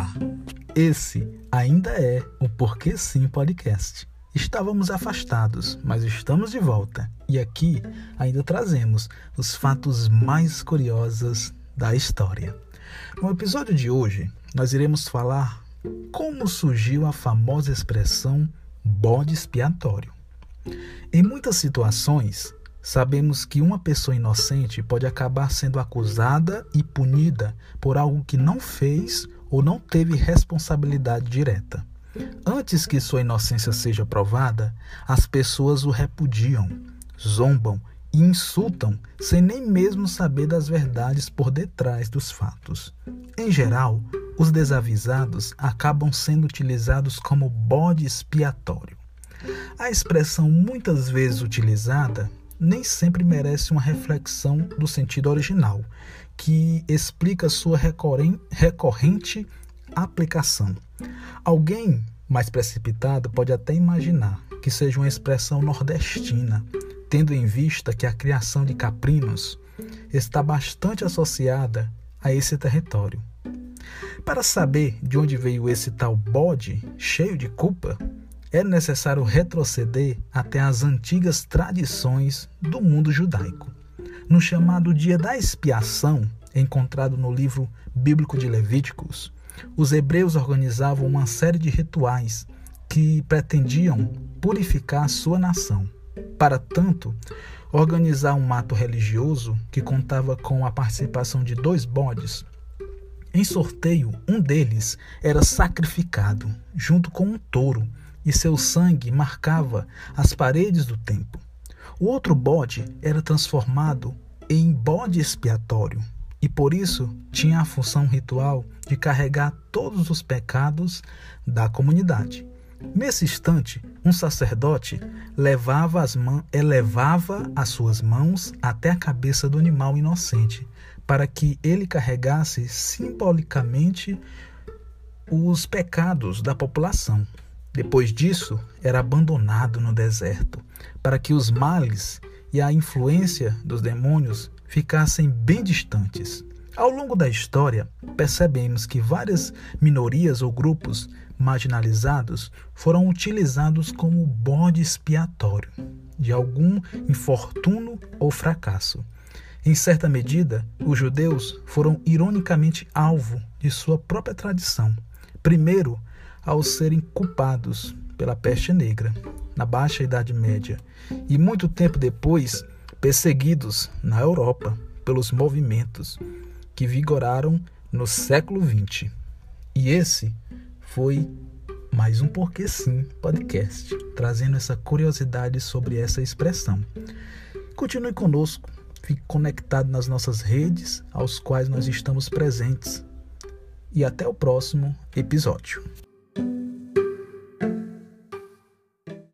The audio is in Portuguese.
Olá, esse ainda é o Porquê Sim Podcast. Estávamos afastados, mas estamos de volta e aqui ainda trazemos os fatos mais curiosos da história. No episódio de hoje, nós iremos falar como surgiu a famosa expressão bode expiatório. Em muitas situações, Sabemos que uma pessoa inocente pode acabar sendo acusada e punida por algo que não fez ou não teve responsabilidade direta. Antes que sua inocência seja provada, as pessoas o repudiam, zombam e insultam sem nem mesmo saber das verdades por detrás dos fatos. Em geral, os desavisados acabam sendo utilizados como bode expiatório. A expressão muitas vezes utilizada nem sempre merece uma reflexão do sentido original, que explica sua recorrente aplicação. Alguém mais precipitado pode até imaginar que seja uma expressão nordestina, tendo em vista que a criação de caprinos está bastante associada a esse território. Para saber de onde veio esse tal bode cheio de culpa, é necessário retroceder até as antigas tradições do mundo judaico. No chamado Dia da Expiação, encontrado no livro bíblico de Levíticos, os hebreus organizavam uma série de rituais que pretendiam purificar sua nação. Para tanto, organizar um ato religioso que contava com a participação de dois bodes. Em sorteio, um deles era sacrificado junto com um touro e seu sangue marcava as paredes do templo. O outro bode era transformado em bode expiatório e por isso tinha a função ritual de carregar todos os pecados da comunidade. Nesse instante, um sacerdote levava as elevava as suas mãos até a cabeça do animal inocente, para que ele carregasse simbolicamente os pecados da população. Depois disso, era abandonado no deserto, para que os males e a influência dos demônios ficassem bem distantes. Ao longo da história, percebemos que várias minorias ou grupos marginalizados foram utilizados como bode expiatório de algum infortúnio ou fracasso. Em certa medida, os judeus foram ironicamente alvo de sua própria tradição. Primeiro, ao serem culpados pela peste negra na Baixa Idade Média e muito tempo depois perseguidos na Europa pelos movimentos que vigoraram no século XX. E esse foi mais um Porquê Sim podcast, trazendo essa curiosidade sobre essa expressão. Continue conosco, fique conectado nas nossas redes, aos quais nós estamos presentes. E até o próximo episódio.